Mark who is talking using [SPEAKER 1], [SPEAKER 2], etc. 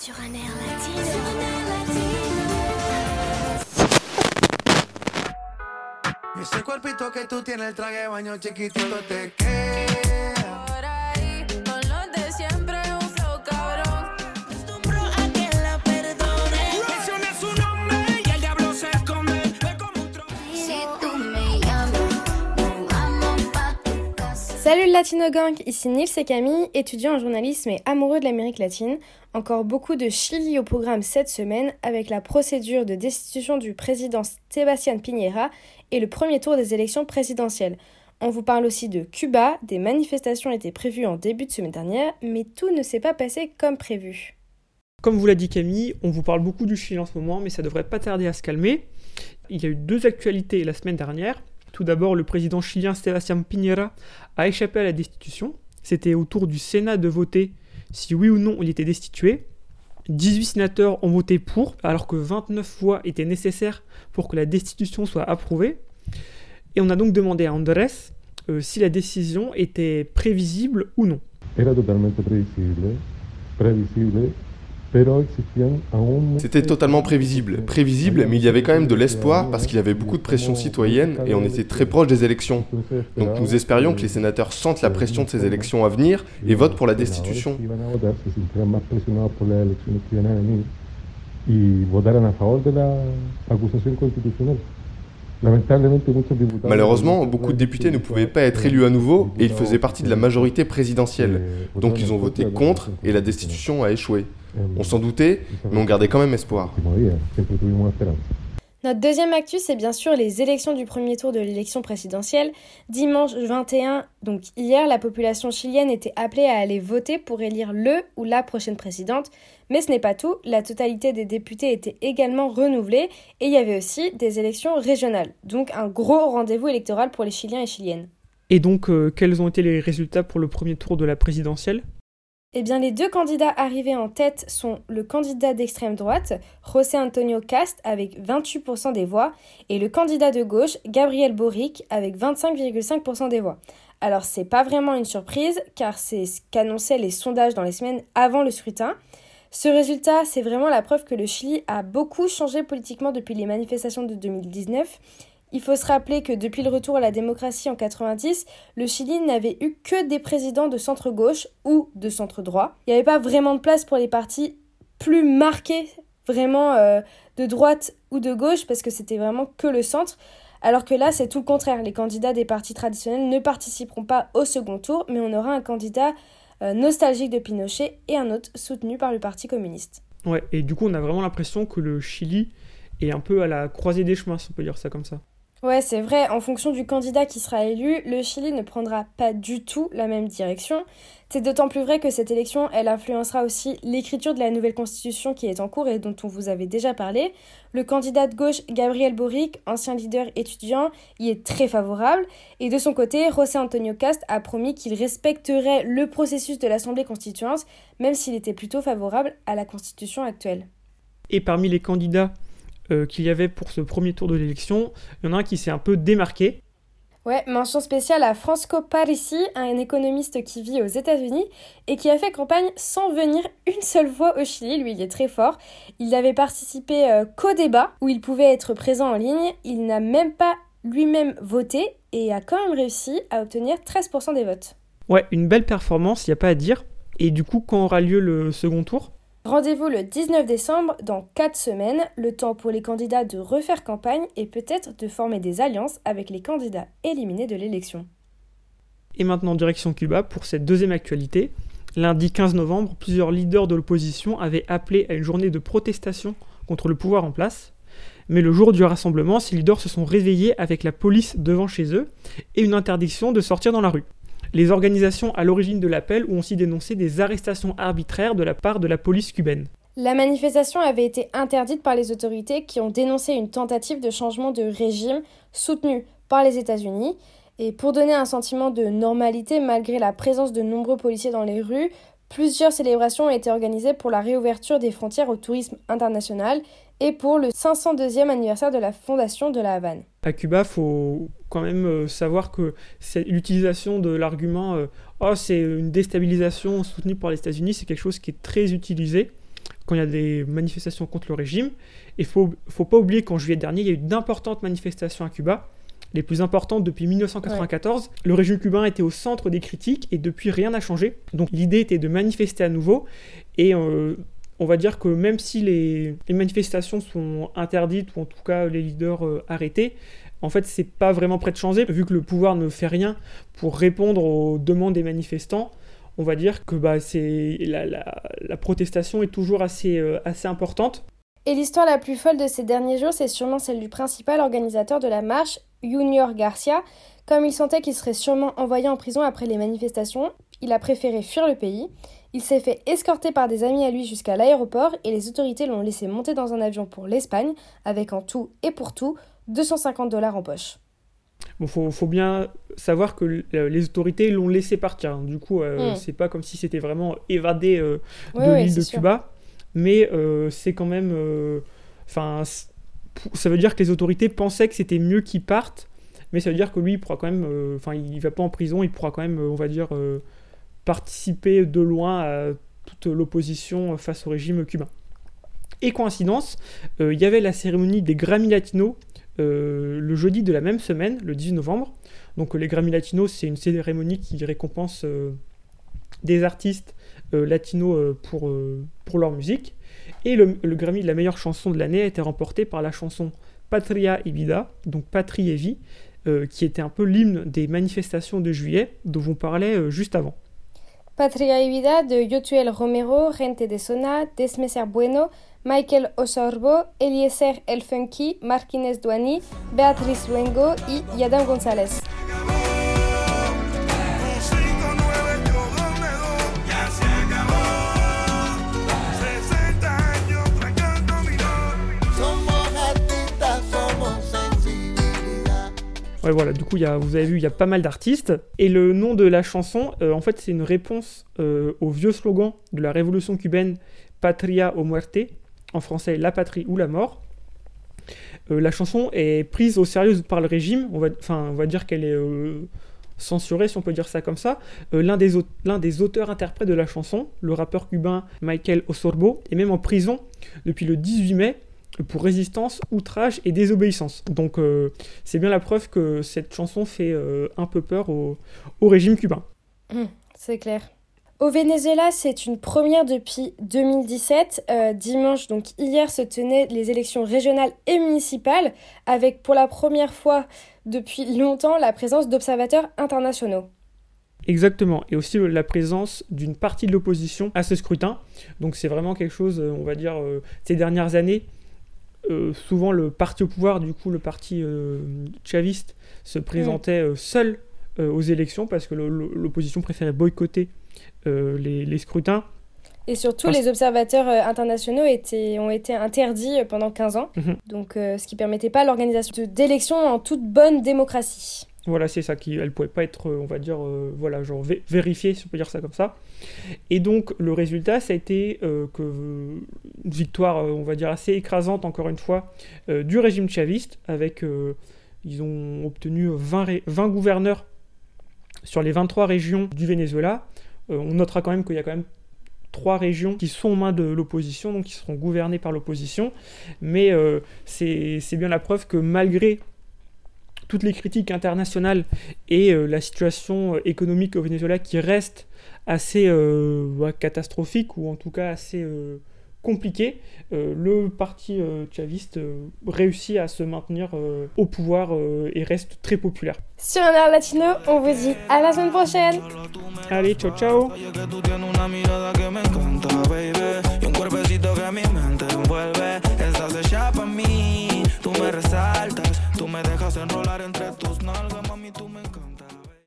[SPEAKER 1] Sur un air latino.
[SPEAKER 2] Ese cuerpito que tú tienes, el traje de baño chiquitito te queda.
[SPEAKER 3] Salut Latino Gang, ici Nils et Camille, étudiants en journalisme et amoureux de l'Amérique latine. Encore beaucoup de Chili au programme cette semaine avec la procédure de destitution du président Sebastián Piñera et le premier tour des élections présidentielles. On vous parle aussi de Cuba, des manifestations étaient prévues en début de semaine dernière, mais tout ne s'est pas passé comme prévu.
[SPEAKER 4] Comme vous l'a dit Camille, on vous parle beaucoup du Chili en ce moment, mais ça devrait pas tarder à se calmer. Il y a eu deux actualités la semaine dernière. Tout d'abord, le président chilien Sebastián Piñera a échappé à la destitution. C'était au tour du Sénat de voter si oui ou non il était destitué. 18 sénateurs ont voté pour, alors que 29 voix étaient nécessaires pour que la destitution soit approuvée. Et on a donc demandé à Andrés euh, si la décision était prévisible ou non.
[SPEAKER 5] Era totalmente existían aún...
[SPEAKER 6] C'était totalement prévisible. Prévisible, mais il y avait quand même de l'espoir parce qu'il y avait beaucoup de pression citoyenne et on était très proche des élections. Donc nous espérions que les sénateurs sentent la pression de ces élections à venir et votent pour la destitution.
[SPEAKER 5] Iban
[SPEAKER 6] Malheureusement, beaucoup de députés ne pouvaient pas être élus à nouveau et ils faisaient partie de la majorité présidentielle. Donc ils ont voté contre et la destitution a échoué. On s'en doutait, mais on gardait quand même espoir.
[SPEAKER 3] Notre deuxième actu, c'est bien sûr les élections du premier tour de l'élection présidentielle. Dimanche 21, donc hier, la population chilienne était appelée à aller voter pour élire le ou la prochaine présidente. Mais ce n'est pas tout, la totalité des députés était également renouvelée et il y avait aussi des élections régionales. Donc un gros rendez-vous électoral pour les Chiliens et Chiliennes.
[SPEAKER 4] Et donc, euh, quels ont été les résultats pour le premier tour de la présidentielle?
[SPEAKER 3] Eh bien, les deux candidats arrivés en tête sont le candidat d'extrême droite, José Antonio Cast, avec 28% des voix, et le candidat de gauche, Gabriel Boric, avec 25,5% des voix. Alors, c'est pas vraiment une surprise, car c'est ce qu'annonçaient les sondages dans les semaines avant le scrutin. Ce résultat, c'est vraiment la preuve que le Chili a beaucoup changé politiquement depuis les manifestations de 2019. Il faut se rappeler que depuis le retour à la démocratie en 90, le Chili n'avait eu que des présidents de centre-gauche ou de centre-droit. Il n'y avait pas vraiment de place pour les partis plus marqués, vraiment euh, de droite ou de gauche, parce que c'était vraiment que le centre. Alors que là, c'est tout le contraire. Les candidats des partis traditionnels ne participeront pas au second tour, mais on aura un candidat euh, nostalgique de Pinochet et un autre soutenu par le Parti communiste.
[SPEAKER 4] Ouais, et du coup, on a vraiment l'impression que le Chili est un peu à la croisée des chemins, si on peut dire ça comme ça.
[SPEAKER 3] Ouais, c'est vrai, en fonction du candidat qui sera élu, le Chili ne prendra pas du tout la même direction. C'est d'autant plus vrai que cette élection, elle influencera aussi l'écriture de la nouvelle constitution qui est en cours et dont on vous avait déjà parlé. Le candidat de gauche, Gabriel Boric, ancien leader étudiant, y est très favorable. Et de son côté, José Antonio Cast a promis qu'il respecterait le processus de l'Assemblée constituante, même s'il était plutôt favorable à la constitution actuelle.
[SPEAKER 4] Et parmi les candidats euh, qu'il y avait pour ce premier tour de l'élection, il y en a un qui s'est un peu démarqué.
[SPEAKER 3] Ouais, mention spéciale à Franco Parisi, un économiste qui vit aux États-Unis et qui a fait campagne sans venir une seule fois au Chili. Lui, il est très fort. Il avait participé euh, qu'au débat où il pouvait être présent en ligne. Il n'a même pas lui-même voté et a quand même réussi à obtenir 13% des votes.
[SPEAKER 4] Ouais, une belle performance, il n'y a pas à dire. Et du coup, quand aura lieu le second tour?
[SPEAKER 3] Rendez-vous le 19 décembre, dans 4 semaines, le temps pour les candidats de refaire campagne et peut-être de former des alliances avec les candidats éliminés de l'élection.
[SPEAKER 4] Et maintenant, direction Cuba pour cette deuxième actualité. Lundi 15 novembre, plusieurs leaders de l'opposition avaient appelé à une journée de protestation contre le pouvoir en place. Mais le jour du rassemblement, ces leaders se sont réveillés avec la police devant chez eux et une interdiction de sortir dans la rue. Les organisations à l'origine de l'appel ont aussi dénoncé des arrestations arbitraires de la part de la police cubaine.
[SPEAKER 3] La manifestation avait été interdite par les autorités qui ont dénoncé une tentative de changement de régime soutenue par les États-Unis. Et pour donner un sentiment de normalité malgré la présence de nombreux policiers dans les rues, plusieurs célébrations ont été organisées pour la réouverture des frontières au tourisme international et pour le 502e anniversaire de la fondation de la Havane.
[SPEAKER 4] À Cuba, faut quand même euh, savoir que l'utilisation de l'argument euh, oh c'est une déstabilisation soutenue par les États-Unis, c'est quelque chose qui est très utilisé quand il y a des manifestations contre le régime. Et faut, faut pas oublier qu'en juillet dernier, il y a eu d'importantes manifestations à Cuba, les plus importantes depuis 1994. Le régime cubain était au centre des critiques et depuis rien n'a changé. Donc l'idée était de manifester à nouveau et euh, on va dire que même si les, les, manifestations sont interdites ou en tout cas les leaders euh, arrêtés, en fait, c'est pas vraiment prêt de changer, vu que le pouvoir ne fait rien pour répondre aux demandes des manifestants. On va dire que bah, la, la, la, protestation est toujours assez, euh, assez importante.
[SPEAKER 3] Et l'histoire la plus folle de ces derniers jours, c'est sûrement celle du principal organisateur de la marche, Junior Garcia. Comme il sentait qu'il serait sûrement envoyé en prison après les manifestations, il a préféré fuir le pays. Il s'est fait escorter par des amis à lui jusqu'à l'aéroport et les autorités l'ont laissé monter dans un avion pour l'Espagne, avec en tout et pour tout 250 dollars en poche.
[SPEAKER 4] Bon, faut, faut, bien savoir que les autorités l'ont laissé partir. Du coup, euh, mm. c'est pas comme si c'était vraiment évadé euh, de oui, l'île oui, de Cuba, mais euh, c'est quand même. euh, Enfin, ça veut dire que les autorités pensaient que c'était mieux qu'il parte, mais ça veut dire que lui, il pourra quand même. euh, Enfin, il va pas en prison, il pourra quand même, on va dire, participer de loin à toute l'opposition face au régime cubain. Et coïncidence, il y avait la cérémonie des Grammy Latinos le jeudi de la même semaine, le 18 novembre. Donc les Grammy Latinos, c'est une cérémonie qui récompense des artistes euh, latinos euh, pour, euh, pour leur musique. Et le, Grammy de la meilleure chanson de l'année a été remporté par la chanson Patria y Vida, donc Patrie et Vie, qui était un peu l'hymne des manifestations de juillet dont on parlait juste avant.
[SPEAKER 3] Patria y Vida de Yotuel Romero, Gente de Sona, Desmeser Bueno, Michael Osorbo, Eliezer El Funky, Marquines Duani, Beatriz Luengo y Yadam González.
[SPEAKER 4] Ouais, voilà, du coup, y a, vous avez vu, il y a pas mal d'artistes. Et le nom de la chanson, euh, en fait, c'est une réponse euh, au vieux slogan de la révolution cubaine Patria o muerte, en français La patrie ou la mort. Euh, la chanson est prise au sérieux par le régime, on va, on va dire qu'elle est censurée, si on peut dire ça comme ça. L'un, des des auteurs-interprètes de la chanson, le rappeur cubain Michael Osorbo, est même en prison depuis le 18 mai pour résistance, outrage et désobéissance. Donc euh, c'est bien la preuve que cette chanson fait euh, un peu peur au, au régime cubain.
[SPEAKER 3] Mmh, c'est clair. Au Venezuela, c'est une première depuis 2017. Euh, dimanche, donc hier, se tenaient les élections régionales et municipales, avec pour la première fois depuis longtemps la présence d'observateurs internationaux.
[SPEAKER 4] Exactement, et aussi la présence d'une partie de l'opposition à ce scrutin. Donc c'est vraiment quelque chose, on va dire, ces dernières années, euh, souvent le parti au pouvoir, du coup le parti euh, chaviste, se présentait euh, seul aux élections parce que l'opposition préférait boycotter les, les, scrutins.
[SPEAKER 3] Et surtout, parce... les observateurs internationaux étaient, ont été interdits pendant 15 ans,
[SPEAKER 4] Mhm.
[SPEAKER 3] donc ce qui permettait pas l'organisation d'élections en toute bonne démocratie.
[SPEAKER 4] Voilà, c'est ça, qui, elle pouvait pas être, euh, on va dire, euh, voilà, genre vé- vérifiée, si on peut dire ça comme ça. Et donc, le résultat, ça a été une victoire, euh, on va dire, assez écrasante, encore une fois, du régime chaviste, avec, ils ont obtenu 20, ré- 20 gouverneurs sur les 23 régions du Venezuela. On notera quand même qu'il y a quand même trois régions qui sont aux mains de l'opposition, donc qui seront gouvernées par l'opposition. Mais c'est bien la preuve que malgré toutes les critiques internationales et euh, la situation euh, économique au Venezuela qui reste assez euh, ouais, catastrophique ou en tout cas assez euh, compliquée, euh, le parti euh, chaviste euh, réussit à se maintenir euh, au pouvoir euh, et reste très populaire.
[SPEAKER 3] Sur un air latino, on vous dit à la semaine prochaine.
[SPEAKER 4] Allez, ciao ciao.
[SPEAKER 7] Mí, tú me me dejas enrolar entre tus nalgas.